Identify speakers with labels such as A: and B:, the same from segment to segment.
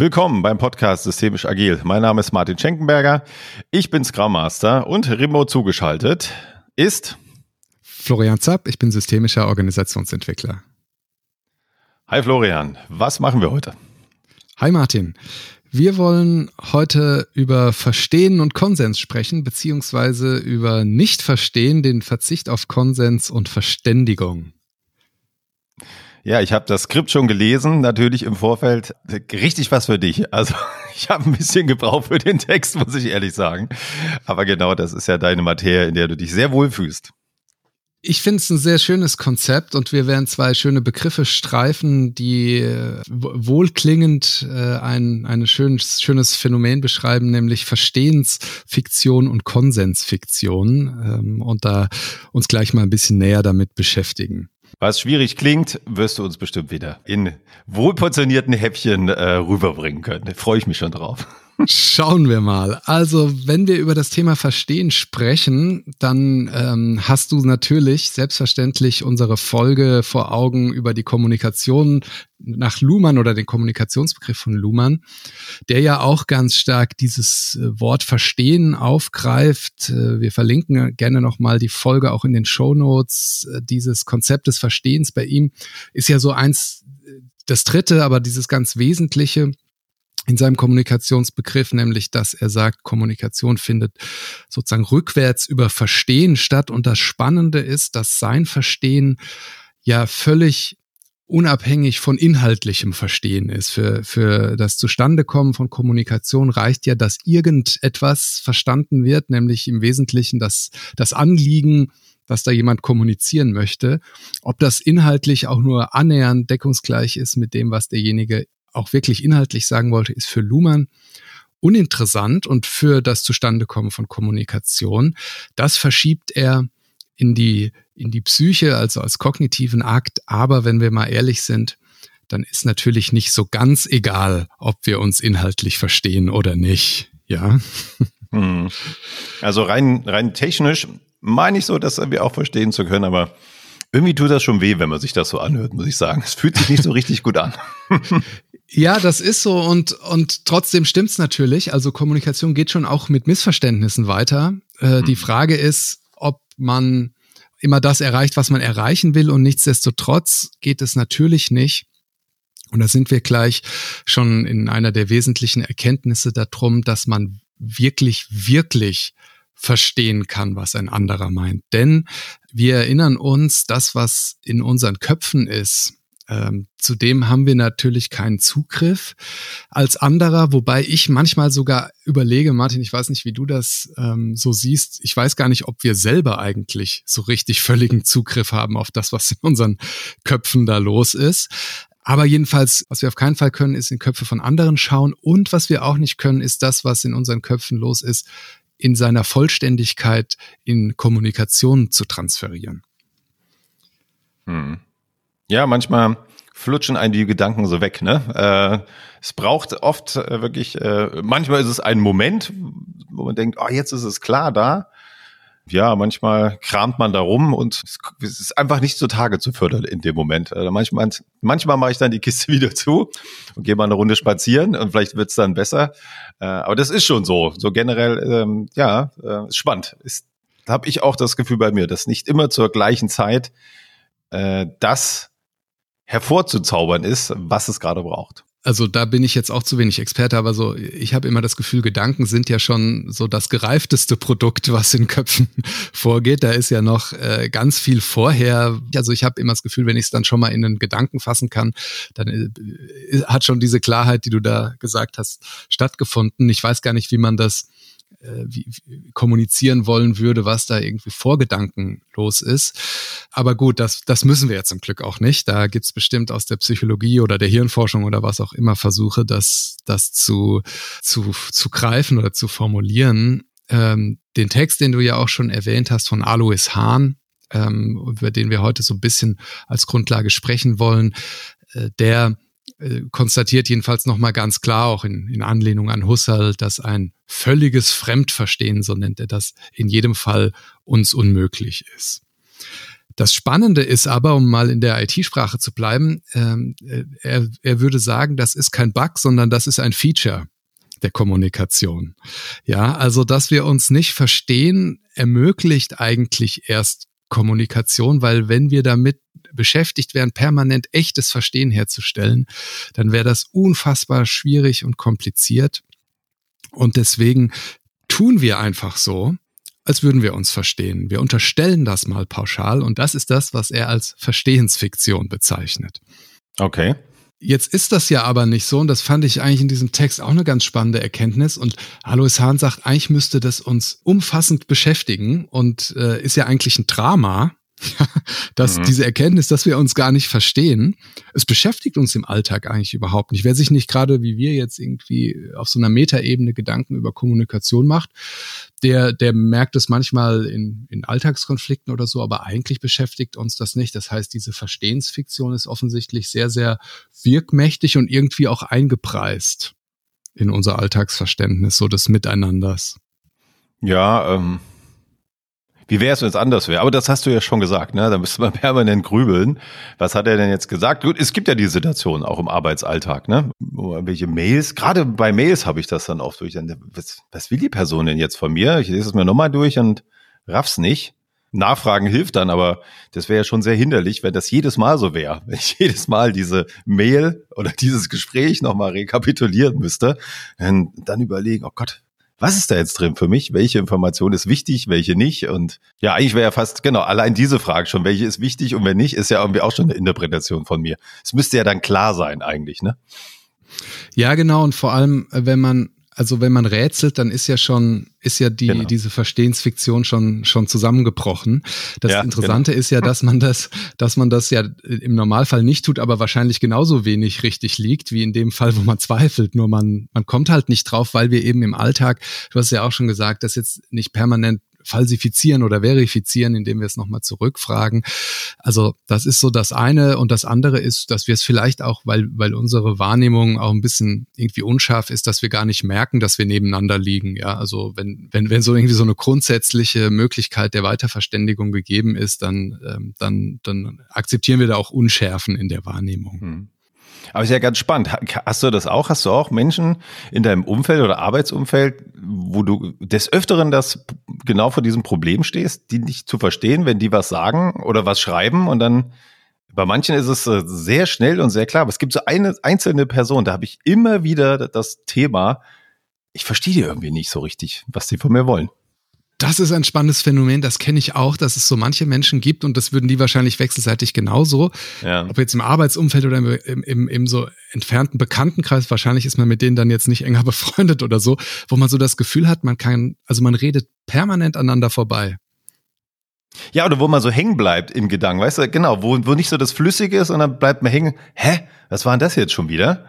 A: Willkommen beim Podcast Systemisch Agil. Mein Name ist Martin Schenkenberger. Ich bin Scrum Master und remote zugeschaltet ist
B: Florian Zapp. Ich bin systemischer Organisationsentwickler.
A: Hi Florian, was machen wir heute?
B: Hi Martin. Wir wollen heute über Verstehen und Konsens sprechen, beziehungsweise über Nicht-Verstehen, den Verzicht auf Konsens und Verständigung.
A: Ja, ich habe das Skript schon gelesen, natürlich im Vorfeld. Richtig was für dich. Also ich habe ein bisschen gebraucht für den Text, muss ich ehrlich sagen. Aber genau, das ist ja deine Materie, in der du dich sehr wohl fühlst.
B: Ich finde es ein sehr schönes Konzept und wir werden zwei schöne Begriffe streifen, die äh, wohlklingend äh, ein, ein schönes, schönes Phänomen beschreiben, nämlich Verstehensfiktion und Konsensfiktion ähm, und da uns gleich mal ein bisschen näher damit beschäftigen.
A: Was schwierig klingt, wirst du uns bestimmt wieder in wohlportionierten Häppchen äh, rüberbringen können. Freue ich mich schon drauf.
B: Schauen wir mal. Also, wenn wir über das Thema Verstehen sprechen, dann ähm, hast du natürlich selbstverständlich unsere Folge vor Augen über die Kommunikation nach Luhmann oder den Kommunikationsbegriff von Luhmann, der ja auch ganz stark dieses äh, Wort Verstehen aufgreift. Äh, wir verlinken gerne nochmal die Folge auch in den Show Notes. Äh, dieses Konzept des Verstehens bei ihm ist ja so eins, das dritte, aber dieses ganz Wesentliche in seinem Kommunikationsbegriff, nämlich dass er sagt, Kommunikation findet sozusagen rückwärts über Verstehen statt. Und das Spannende ist, dass sein Verstehen ja völlig unabhängig von inhaltlichem Verstehen ist. Für, für das Zustandekommen von Kommunikation reicht ja, dass irgendetwas verstanden wird, nämlich im Wesentlichen das, das Anliegen, was da jemand kommunizieren möchte. Ob das inhaltlich auch nur annähernd deckungsgleich ist mit dem, was derjenige auch wirklich inhaltlich sagen wollte, ist für Luhmann uninteressant und für das Zustandekommen von Kommunikation. Das verschiebt er in die, in die Psyche, also als kognitiven Akt. Aber wenn wir mal ehrlich sind, dann ist natürlich nicht so ganz egal, ob wir uns inhaltlich verstehen oder nicht. Ja.
A: Hm. Also rein, rein technisch meine ich so, dass wir auch verstehen zu können, aber irgendwie tut das schon weh, wenn man sich das so anhört, muss ich sagen. Es fühlt sich nicht so richtig gut an.
B: Ja, das ist so und, und trotzdem stimmt's natürlich. Also Kommunikation geht schon auch mit Missverständnissen weiter. Äh, mhm. Die Frage ist, ob man immer das erreicht, was man erreichen will und nichtsdestotrotz geht es natürlich nicht. Und da sind wir gleich schon in einer der wesentlichen Erkenntnisse darum, dass man wirklich, wirklich verstehen kann, was ein anderer meint. Denn wir erinnern uns, das, was in unseren Köpfen ist, ähm, zudem haben wir natürlich keinen Zugriff als anderer, wobei ich manchmal sogar überlege, Martin, ich weiß nicht, wie du das ähm, so siehst. Ich weiß gar nicht, ob wir selber eigentlich so richtig völligen Zugriff haben auf das, was in unseren Köpfen da los ist. Aber jedenfalls, was wir auf keinen Fall können, ist in Köpfe von anderen schauen. Und was wir auch nicht können, ist das, was in unseren Köpfen los ist, in seiner Vollständigkeit in Kommunikation zu transferieren.
A: Hm. Ja, manchmal flutschen einen die Gedanken so weg. Ne? Äh, es braucht oft äh, wirklich, äh, manchmal ist es ein Moment, wo man denkt, oh, jetzt ist es klar da. Ja, manchmal kramt man da rum und es ist einfach nicht zutage zu fördern in dem Moment. Also manchmal, manchmal mache ich dann die Kiste wieder zu und gehe mal eine Runde spazieren und vielleicht wird's dann besser. Äh, aber das ist schon so. So generell, ähm, ja, äh, spannend. Ist, habe ich auch das Gefühl bei mir, dass nicht immer zur gleichen Zeit äh, das hervorzuzaubern ist, was es gerade braucht.
B: Also da bin ich jetzt auch zu wenig Experte, aber so, ich habe immer das Gefühl, Gedanken sind ja schon so das gereifteste Produkt, was in Köpfen vorgeht. Da ist ja noch äh, ganz viel vorher. Also ich habe immer das Gefühl, wenn ich es dann schon mal in einen Gedanken fassen kann, dann äh, hat schon diese Klarheit, die du da gesagt hast, stattgefunden. Ich weiß gar nicht, wie man das wie, wie kommunizieren wollen würde, was da irgendwie Vorgedanken los ist. Aber gut, das, das müssen wir ja zum Glück auch nicht. Da gibt's bestimmt aus der Psychologie oder der Hirnforschung oder was auch immer Versuche, das, das zu, zu, zu greifen oder zu formulieren. Ähm, den Text, den du ja auch schon erwähnt hast von Alois Hahn, ähm, über den wir heute so ein bisschen als Grundlage sprechen wollen, äh, der äh, konstatiert jedenfalls nochmal ganz klar, auch in, in Anlehnung an Husserl, dass ein völliges Fremdverstehen, so nennt er das, in jedem Fall uns unmöglich ist. Das Spannende ist aber, um mal in der IT-Sprache zu bleiben, ähm, er, er würde sagen, das ist kein Bug, sondern das ist ein Feature der Kommunikation. Ja, also dass wir uns nicht verstehen, ermöglicht eigentlich erst Kommunikation, weil wenn wir damit beschäftigt wären, permanent echtes Verstehen herzustellen, dann wäre das unfassbar schwierig und kompliziert. Und deswegen tun wir einfach so, als würden wir uns verstehen. Wir unterstellen das mal pauschal und das ist das, was er als Verstehensfiktion bezeichnet.
A: Okay.
B: Jetzt ist das ja aber nicht so und das fand ich eigentlich in diesem Text auch eine ganz spannende Erkenntnis und Alois Hahn sagt, eigentlich müsste das uns umfassend beschäftigen und äh, ist ja eigentlich ein Drama, dass mhm. diese Erkenntnis, dass wir uns gar nicht verstehen, es beschäftigt uns im Alltag eigentlich überhaupt nicht. Wer sich nicht gerade wie wir jetzt irgendwie auf so einer Metaebene Gedanken über Kommunikation macht, der, der merkt es manchmal in, in Alltagskonflikten oder so, aber eigentlich beschäftigt uns das nicht. Das heißt, diese Verstehensfiktion ist offensichtlich sehr, sehr wirkmächtig und irgendwie auch eingepreist in unser Alltagsverständnis, so des Miteinanders.
A: Ja, ähm, wie wäre es, wenn es anders wäre? Aber das hast du ja schon gesagt, ne? Da müsste man permanent grübeln. Was hat er denn jetzt gesagt? Gut, es gibt ja die Situation auch im Arbeitsalltag, ne? Welche Mails, gerade bei Mails habe ich das dann oft durch. Was, was will die Person denn jetzt von mir? Ich lese es mir nochmal durch und raff's nicht. Nachfragen hilft dann, aber das wäre ja schon sehr hinderlich, wenn das jedes Mal so wäre. Wenn ich jedes Mal diese Mail oder dieses Gespräch nochmal rekapitulieren müsste, dann, dann überlegen, oh Gott, was ist da jetzt drin für mich? Welche Information ist wichtig, welche nicht? Und ja, eigentlich wäre ja fast, genau, allein diese Frage schon, welche ist wichtig und wer nicht, ist ja irgendwie auch schon eine Interpretation von mir. Es müsste ja dann klar sein eigentlich, ne?
B: Ja, genau. Und vor allem, wenn man also wenn man rätselt, dann ist ja schon, ist ja die, genau. diese Verstehensfiktion schon, schon zusammengebrochen. Das ja, Interessante genau. ist ja, dass man das, dass man das ja im Normalfall nicht tut, aber wahrscheinlich genauso wenig richtig liegt, wie in dem Fall, wo man zweifelt. Nur man, man kommt halt nicht drauf, weil wir eben im Alltag, du hast ja auch schon gesagt, dass jetzt nicht permanent falsifizieren oder verifizieren, indem wir es nochmal zurückfragen. Also das ist so das eine. Und das andere ist, dass wir es vielleicht auch, weil, weil unsere Wahrnehmung auch ein bisschen irgendwie unscharf ist, dass wir gar nicht merken, dass wir nebeneinander liegen. Ja, also wenn, wenn, wenn so irgendwie so eine grundsätzliche Möglichkeit der Weiterverständigung gegeben ist, dann, ähm, dann, dann akzeptieren wir da auch Unschärfen in der Wahrnehmung. Hm.
A: Aber ist ja ganz spannend. Hast du das auch? Hast du auch Menschen in deinem Umfeld oder Arbeitsumfeld, wo du des Öfteren das genau vor diesem Problem stehst, die nicht zu verstehen, wenn die was sagen oder was schreiben und dann bei manchen ist es äh, sehr schnell und sehr klar. Aber es gibt so eine einzelne Person, da habe ich immer wieder das Thema, ich verstehe die irgendwie nicht so richtig, was die von mir wollen.
B: Das ist ein spannendes Phänomen, das kenne ich auch, dass es so manche Menschen gibt und das würden die wahrscheinlich wechselseitig genauso. Ja. Ob jetzt im Arbeitsumfeld oder im, im, im so entfernten Bekanntenkreis, wahrscheinlich ist man mit denen dann jetzt nicht enger befreundet oder so, wo man so das Gefühl hat, man kann, also man redet permanent aneinander vorbei.
A: Ja, oder wo man so hängen bleibt im Gedanken, weißt du, genau, wo, wo nicht so das Flüssige ist und dann bleibt man hängen, hä, was war denn das jetzt schon wieder?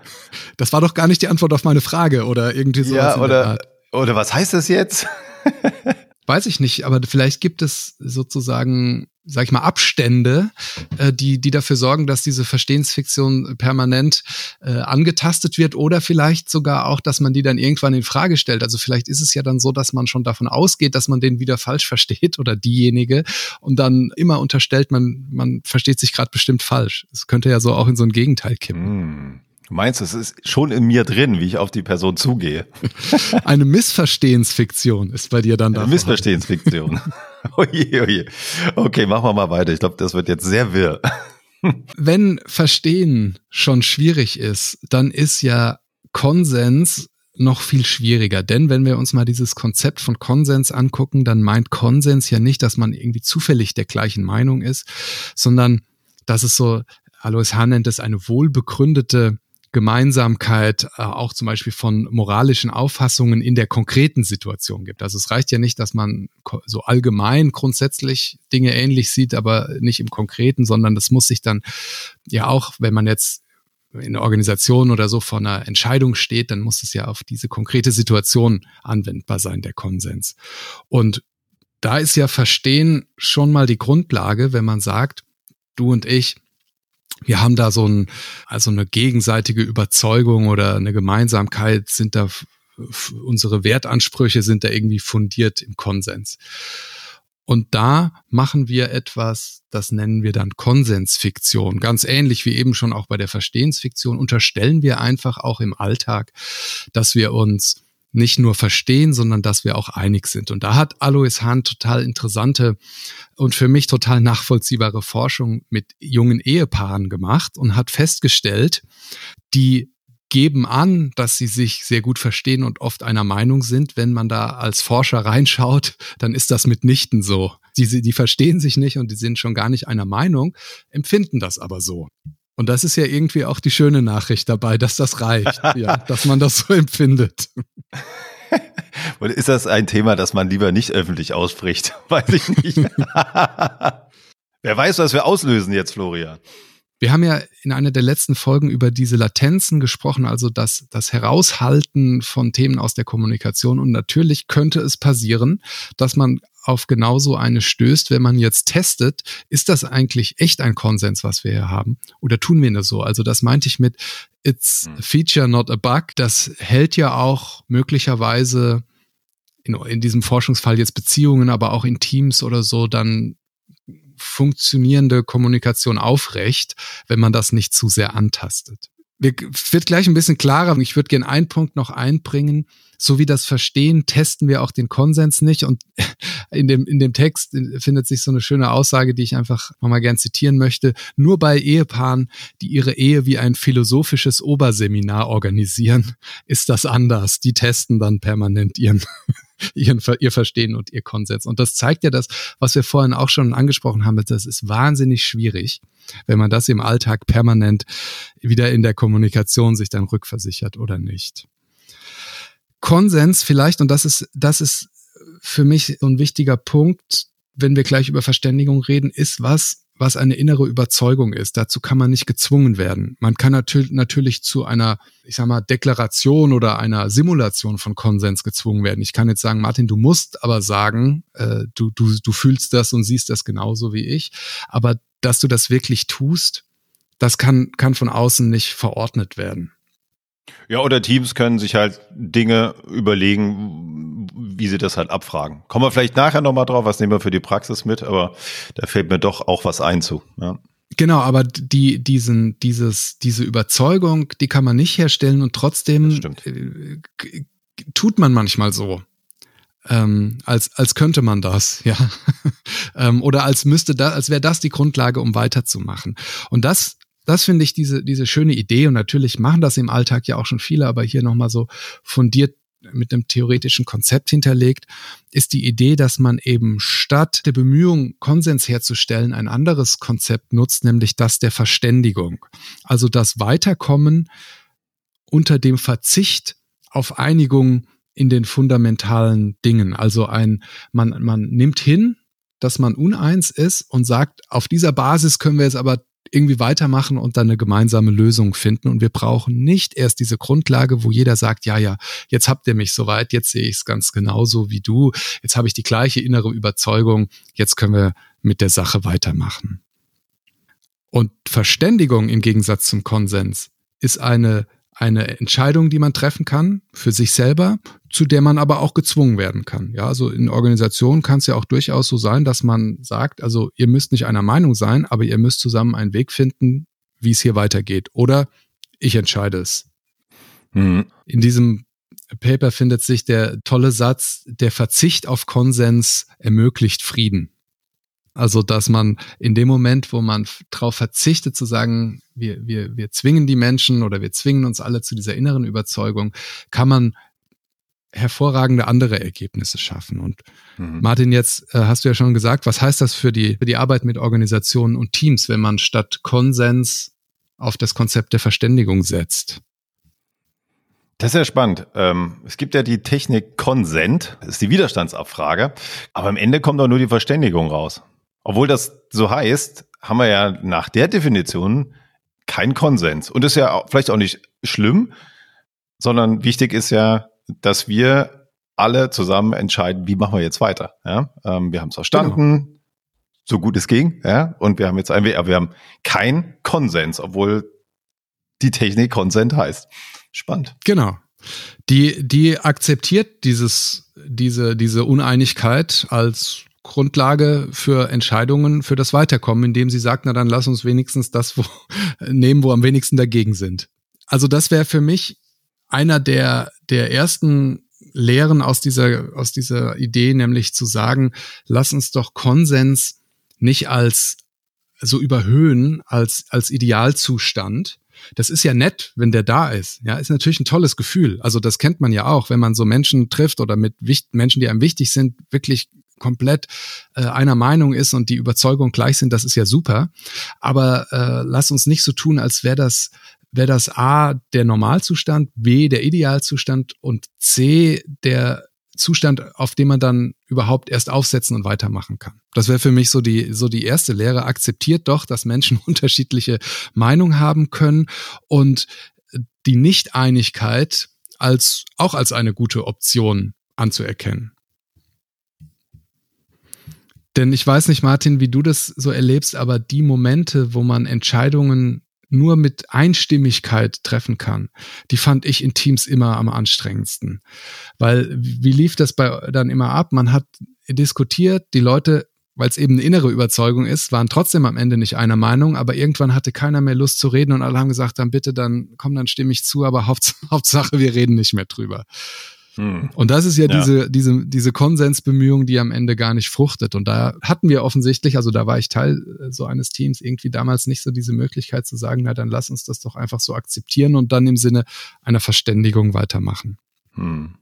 B: Das war doch gar nicht die Antwort auf meine Frage oder irgendwie so.
A: Ja, oder, oder was heißt das jetzt?
B: weiß ich nicht, aber vielleicht gibt es sozusagen, sag ich mal, Abstände, äh, die, die dafür sorgen, dass diese Verstehensfiktion permanent äh, angetastet wird oder vielleicht sogar auch, dass man die dann irgendwann in Frage stellt. Also vielleicht ist es ja dann so, dass man schon davon ausgeht, dass man den wieder falsch versteht oder diejenige und dann immer unterstellt, man, man versteht sich gerade bestimmt falsch. Es könnte ja so auch in so ein Gegenteil kippen.
A: Mm. Du meinst, es ist schon in mir drin, wie ich auf die Person zugehe.
B: Eine Missverstehensfiktion ist bei dir dann da.
A: Eine Missverstehensfiktion. oje, oje. Okay, machen wir mal weiter. Ich glaube, das wird jetzt sehr wirr.
B: Wenn Verstehen schon schwierig ist, dann ist ja Konsens noch viel schwieriger. Denn wenn wir uns mal dieses Konzept von Konsens angucken, dann meint Konsens ja nicht, dass man irgendwie zufällig der gleichen Meinung ist, sondern dass es so, Alois Hahn nennt es eine wohlbegründete Gemeinsamkeit äh, auch zum Beispiel von moralischen Auffassungen in der konkreten Situation gibt. Also es reicht ja nicht, dass man so allgemein grundsätzlich Dinge ähnlich sieht, aber nicht im Konkreten, sondern das muss sich dann ja auch, wenn man jetzt in der Organisation oder so vor einer Entscheidung steht, dann muss es ja auf diese konkrete Situation anwendbar sein, der Konsens. Und da ist ja Verstehen schon mal die Grundlage, wenn man sagt, du und ich, wir haben da so ein, also eine gegenseitige Überzeugung oder eine Gemeinsamkeit sind da, unsere Wertansprüche sind da irgendwie fundiert im Konsens. Und da machen wir etwas, das nennen wir dann Konsensfiktion. Ganz ähnlich wie eben schon auch bei der Verstehensfiktion unterstellen wir einfach auch im Alltag, dass wir uns nicht nur verstehen, sondern dass wir auch einig sind. Und da hat Alois Hahn total interessante und für mich total nachvollziehbare Forschung mit jungen Ehepaaren gemacht und hat festgestellt, die geben an, dass sie sich sehr gut verstehen und oft einer Meinung sind. Wenn man da als Forscher reinschaut, dann ist das mitnichten so. Die, die verstehen sich nicht und die sind schon gar nicht einer Meinung, empfinden das aber so. Und das ist ja irgendwie auch die schöne Nachricht dabei, dass das reicht, ja, dass man das so empfindet.
A: Und ist das ein Thema, das man lieber nicht öffentlich ausspricht? Weiß ich nicht. Wer weiß, was wir auslösen jetzt, Florian.
B: Wir haben ja in einer der letzten Folgen über diese Latenzen gesprochen, also das, das Heraushalten von Themen aus der Kommunikation. Und natürlich könnte es passieren, dass man auf genauso eine stößt, wenn man jetzt testet, ist das eigentlich echt ein Konsens, was wir hier haben? Oder tun wir das so? Also das meinte ich mit It's a hm. feature, not a bug. Das hält ja auch möglicherweise in, in diesem Forschungsfall jetzt Beziehungen, aber auch in Teams oder so dann funktionierende Kommunikation aufrecht, wenn man das nicht zu sehr antastet. Wir, wird gleich ein bisschen klarer. Ich würde gerne einen Punkt noch einbringen. So wie das Verstehen, testen wir auch den Konsens nicht. Und in dem, in dem Text findet sich so eine schöne Aussage, die ich einfach nochmal gern zitieren möchte. Nur bei Ehepaaren, die ihre Ehe wie ein philosophisches Oberseminar organisieren, ist das anders. Die testen dann permanent ihren ihren, ihr Verstehen und ihr Konsens. Und das zeigt ja das, was wir vorhin auch schon angesprochen haben, das ist wahnsinnig schwierig, wenn man das im Alltag permanent wieder in der Kommunikation sich dann rückversichert oder nicht. Konsens vielleicht, und das ist, das ist für mich so ein wichtiger Punkt, wenn wir gleich über Verständigung reden, ist was, was eine innere Überzeugung ist. Dazu kann man nicht gezwungen werden. Man kann natürlich, natürlich zu einer, ich sag mal, Deklaration oder einer Simulation von Konsens gezwungen werden. Ich kann jetzt sagen, Martin, du musst aber sagen, äh, du, du, du fühlst das und siehst das genauso wie ich. Aber dass du das wirklich tust, das kann, kann von außen nicht verordnet werden.
A: Ja, oder Teams können sich halt Dinge überlegen, wie sie das halt abfragen. Kommen wir vielleicht nachher nochmal drauf, was nehmen wir für die Praxis mit, aber da fällt mir doch auch was ein zu. Ja.
B: Genau, aber die, diesen, dieses, diese Überzeugung, die kann man nicht herstellen und trotzdem äh, tut man manchmal so. Ähm, als, als könnte man das, ja. ähm, oder als müsste da, als wäre das die Grundlage, um weiterzumachen. Und das das finde ich diese, diese schöne Idee und natürlich machen das im Alltag ja auch schon viele, aber hier nochmal so fundiert mit einem theoretischen Konzept hinterlegt, ist die Idee, dass man eben statt der Bemühung, Konsens herzustellen, ein anderes Konzept nutzt, nämlich das der Verständigung. Also das Weiterkommen unter dem Verzicht auf Einigung in den fundamentalen Dingen. Also ein, man, man nimmt hin, dass man uneins ist und sagt, auf dieser Basis können wir jetzt aber irgendwie weitermachen und dann eine gemeinsame Lösung finden. Und wir brauchen nicht erst diese Grundlage, wo jeder sagt, ja, ja, jetzt habt ihr mich soweit, jetzt sehe ich es ganz genauso wie du, jetzt habe ich die gleiche innere Überzeugung, jetzt können wir mit der Sache weitermachen. Und Verständigung im Gegensatz zum Konsens ist eine eine Entscheidung, die man treffen kann für sich selber, zu der man aber auch gezwungen werden kann. Ja, also in Organisationen kann es ja auch durchaus so sein, dass man sagt, also ihr müsst nicht einer Meinung sein, aber ihr müsst zusammen einen Weg finden, wie es hier weitergeht. Oder ich entscheide es. Mhm. In diesem Paper findet sich der tolle Satz, der Verzicht auf Konsens ermöglicht Frieden. Also, dass man in dem Moment, wo man darauf verzichtet zu sagen, wir, wir, wir zwingen die Menschen oder wir zwingen uns alle zu dieser inneren Überzeugung, kann man hervorragende andere Ergebnisse schaffen. Und mhm. Martin, jetzt äh, hast du ja schon gesagt, was heißt das für die, für die Arbeit mit Organisationen und Teams, wenn man statt Konsens auf das Konzept der Verständigung setzt?
A: Das ist ja spannend. Ähm, es gibt ja die Technik Konsent, das ist die Widerstandsabfrage, aber am Ende kommt doch nur die Verständigung raus. Obwohl das so heißt, haben wir ja nach der Definition keinen Konsens. Und das ist ja vielleicht auch nicht schlimm, sondern wichtig ist ja, dass wir alle zusammen entscheiden, wie machen wir jetzt weiter. Ja? Ähm, wir haben es verstanden, genau. so gut es ging, ja, und wir haben jetzt ein, aber wir haben keinen Konsens, obwohl die Technik Konsent heißt. Spannend.
B: Genau. Die, die akzeptiert dieses, diese, diese Uneinigkeit als Grundlage für Entscheidungen für das Weiterkommen, indem sie sagt, na dann lass uns wenigstens das wo, nehmen, wo am wenigsten dagegen sind. Also das wäre für mich einer der, der ersten Lehren aus dieser, aus dieser Idee, nämlich zu sagen, lass uns doch Konsens nicht als so überhöhen, als, als Idealzustand. Das ist ja nett, wenn der da ist. Ja, ist natürlich ein tolles Gefühl. Also das kennt man ja auch, wenn man so Menschen trifft oder mit Menschen, die einem wichtig sind, wirklich komplett äh, einer Meinung ist und die Überzeugung gleich sind, das ist ja super. Aber äh, lass uns nicht so tun, als wäre das wäre das A der Normalzustand, B der Idealzustand und C der Zustand, auf dem man dann überhaupt erst aufsetzen und weitermachen kann. Das wäre für mich so die, so die erste Lehre. Akzeptiert doch, dass Menschen unterschiedliche Meinungen haben können und die Nichteinigkeit als, auch als eine gute Option anzuerkennen. Denn ich weiß nicht, Martin, wie du das so erlebst, aber die Momente, wo man Entscheidungen nur mit Einstimmigkeit treffen kann, die fand ich in Teams immer am anstrengendsten. Weil wie lief das bei dann immer ab? Man hat diskutiert, die Leute, weil es eben eine innere Überzeugung ist, waren trotzdem am Ende nicht einer Meinung, aber irgendwann hatte keiner mehr Lust zu reden und alle haben gesagt, dann bitte, dann komm, dann stimme ich zu, aber Hauptsache, wir reden nicht mehr drüber. Hm. Und das ist ja, ja, diese, diese, diese Konsensbemühung, die am Ende gar nicht fruchtet. Und da hatten wir offensichtlich, also da war ich Teil äh, so eines Teams, irgendwie damals nicht so diese Möglichkeit zu sagen, na dann lass uns das doch einfach so akzeptieren und dann im Sinne einer Verständigung weitermachen. Hm.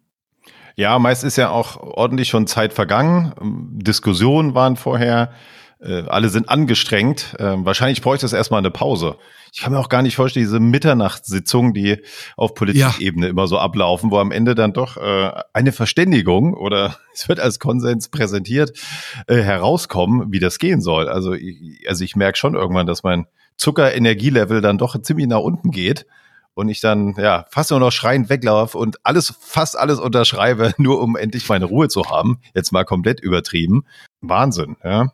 A: Ja, meist ist ja auch ordentlich schon Zeit vergangen. Diskussionen waren vorher äh, alle sind angestrengt. Äh, wahrscheinlich bräuchte es erstmal eine Pause. Ich kann mir auch gar nicht vorstellen, diese Mitternachtssitzungen, die auf Politikebene ja. immer so ablaufen, wo am Ende dann doch äh, eine Verständigung oder es wird als Konsens präsentiert, äh, herauskommen, wie das gehen soll. Also ich, also ich merke schon irgendwann, dass mein Zuckerenergielevel dann doch ziemlich nach unten geht und ich dann ja fast nur noch schreiend weglaufe und alles, fast alles unterschreibe, nur um endlich meine Ruhe zu haben. Jetzt mal komplett übertrieben. Wahnsinn, ja.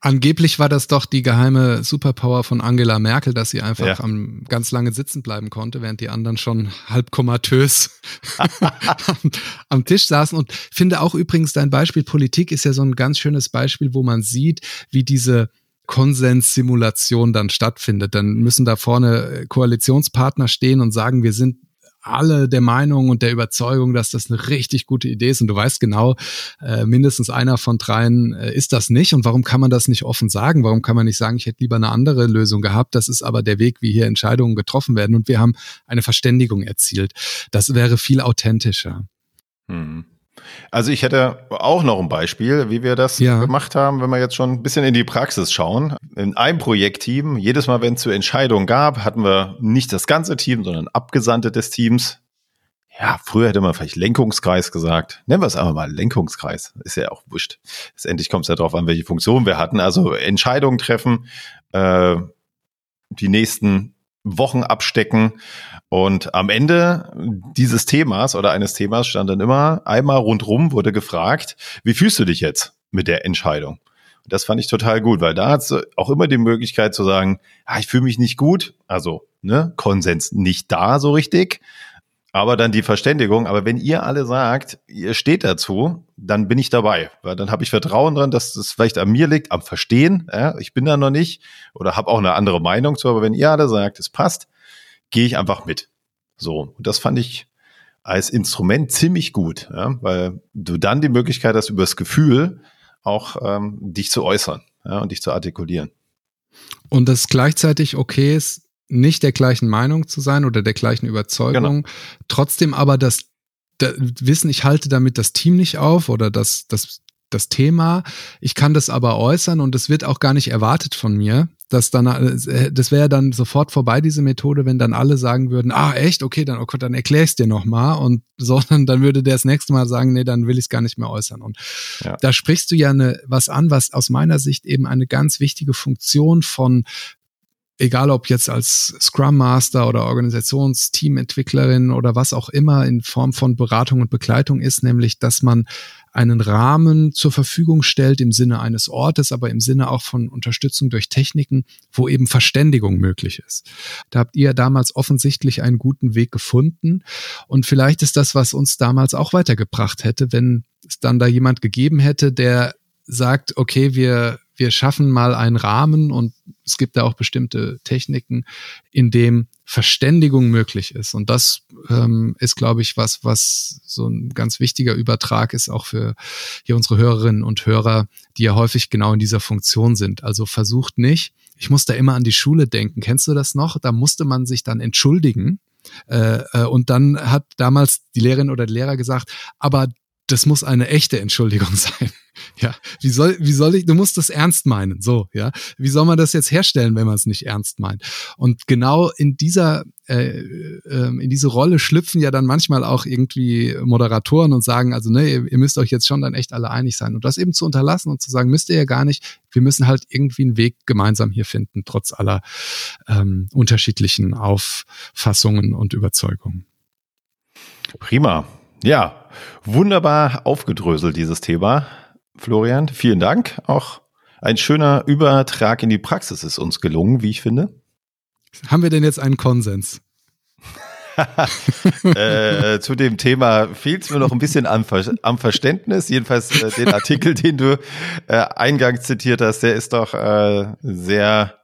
B: Angeblich war das doch die geheime Superpower von Angela Merkel, dass sie einfach ja. am, ganz lange sitzen bleiben konnte, während die anderen schon halb komatös am, am, Tisch saßen. Und finde auch übrigens dein Beispiel Politik ist ja so ein ganz schönes Beispiel, wo man sieht, wie diese Konsenssimulation dann stattfindet. Dann müssen da vorne Koalitionspartner stehen und sagen, wir sind alle der Meinung und der Überzeugung, dass das eine richtig gute Idee ist. Und du weißt genau, äh, mindestens einer von dreien äh, ist das nicht. Und warum kann man das nicht offen sagen? Warum kann man nicht sagen, ich hätte lieber eine andere Lösung gehabt? Das ist aber der Weg, wie hier Entscheidungen getroffen werden. Und wir haben eine Verständigung erzielt. Das wäre viel authentischer.
A: Hm. Also ich hätte auch noch ein Beispiel, wie wir das ja. gemacht haben, wenn wir jetzt schon ein bisschen in die Praxis schauen. In einem Projektteam, jedes Mal, wenn es zur Entscheidung gab, hatten wir nicht das ganze Team, sondern Abgesandte des Teams. Ja, früher hätte man vielleicht Lenkungskreis gesagt. Nennen wir es einfach mal Lenkungskreis. Ist ja auch wurscht. Letztendlich kommt es ja darauf an, welche Funktion wir hatten. Also Entscheidungen treffen, äh, die nächsten Wochen abstecken. Und am Ende dieses Themas oder eines Themas stand dann immer einmal rundrum, wurde gefragt, wie fühlst du dich jetzt mit der Entscheidung? Das fand ich total gut, weil da hat es auch immer die Möglichkeit zu sagen, ah, ich fühle mich nicht gut, also ne, Konsens nicht da so richtig, aber dann die Verständigung. Aber wenn ihr alle sagt, ihr steht dazu, dann bin ich dabei. Weil dann habe ich Vertrauen dran, dass das vielleicht an mir liegt, am Verstehen. Ja, ich bin da noch nicht oder habe auch eine andere Meinung zu. Aber wenn ihr alle sagt, es passt, gehe ich einfach mit. So, und das fand ich als Instrument ziemlich gut, ja, weil du dann die Möglichkeit hast, über das Gefühl auch ähm, dich zu äußern ja, und dich zu artikulieren.
B: Und das gleichzeitig okay ist, nicht der gleichen Meinung zu sein oder der gleichen Überzeugung, genau. trotzdem aber das, das Wissen, ich halte damit das Team nicht auf oder das, das, das Thema. Ich kann das aber äußern und es wird auch gar nicht erwartet von mir, dass dann, äh, das wäre dann sofort vorbei, diese Methode, wenn dann alle sagen würden, ah, echt, okay, dann, okay, dann erklär ich dir nochmal und so, dann, dann würde der das nächste Mal sagen, nee, dann will ich es gar nicht mehr äußern. Und ja. da sprichst du ja eine, was an, was aus meiner Sicht eben eine ganz wichtige Funktion von egal ob jetzt als Scrum Master oder Organisationsteamentwicklerin oder was auch immer in Form von Beratung und Begleitung ist, nämlich dass man einen Rahmen zur Verfügung stellt im Sinne eines Ortes, aber im Sinne auch von Unterstützung durch Techniken, wo eben Verständigung möglich ist. Da habt ihr damals offensichtlich einen guten Weg gefunden und vielleicht ist das, was uns damals auch weitergebracht hätte, wenn es dann da jemand gegeben hätte, der sagt, okay, wir wir schaffen mal einen Rahmen und es gibt da auch bestimmte Techniken, in dem Verständigung möglich ist. Und das ähm, ist, glaube ich, was, was so ein ganz wichtiger Übertrag ist, auch für hier unsere Hörerinnen und Hörer, die ja häufig genau in dieser Funktion sind. Also versucht nicht, ich muss da immer an die Schule denken. Kennst du das noch? Da musste man sich dann entschuldigen. Äh, äh, und dann hat damals die Lehrerin oder der Lehrer gesagt, aber das muss eine echte Entschuldigung sein. Ja, wie soll, wie soll ich, du musst das ernst meinen, so, ja. Wie soll man das jetzt herstellen, wenn man es nicht ernst meint? Und genau in dieser, äh, äh, in diese Rolle schlüpfen ja dann manchmal auch irgendwie Moderatoren und sagen, also, ne, ihr, ihr müsst euch jetzt schon dann echt alle einig sein. Und das eben zu unterlassen und zu sagen, müsst ihr ja gar nicht, wir müssen halt irgendwie einen Weg gemeinsam hier finden, trotz aller ähm, unterschiedlichen Auffassungen und Überzeugungen.
A: Prima. Ja, wunderbar aufgedröselt, dieses Thema. Florian, vielen Dank. Auch ein schöner Übertrag in die Praxis ist uns gelungen, wie ich finde.
B: Haben wir denn jetzt einen Konsens?
A: äh, zu dem Thema fehlt es mir noch ein bisschen am, Ver am Verständnis. Jedenfalls äh, den Artikel, den du äh, eingangs zitiert hast, der ist doch äh, sehr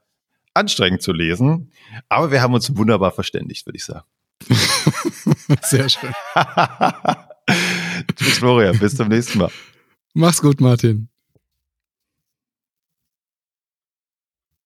A: anstrengend zu lesen. Aber wir haben uns wunderbar verständigt, würde ich sagen.
B: Sehr schön.
A: Tschüss, Florian. Bis zum nächsten Mal.
B: Mach's gut, Martin.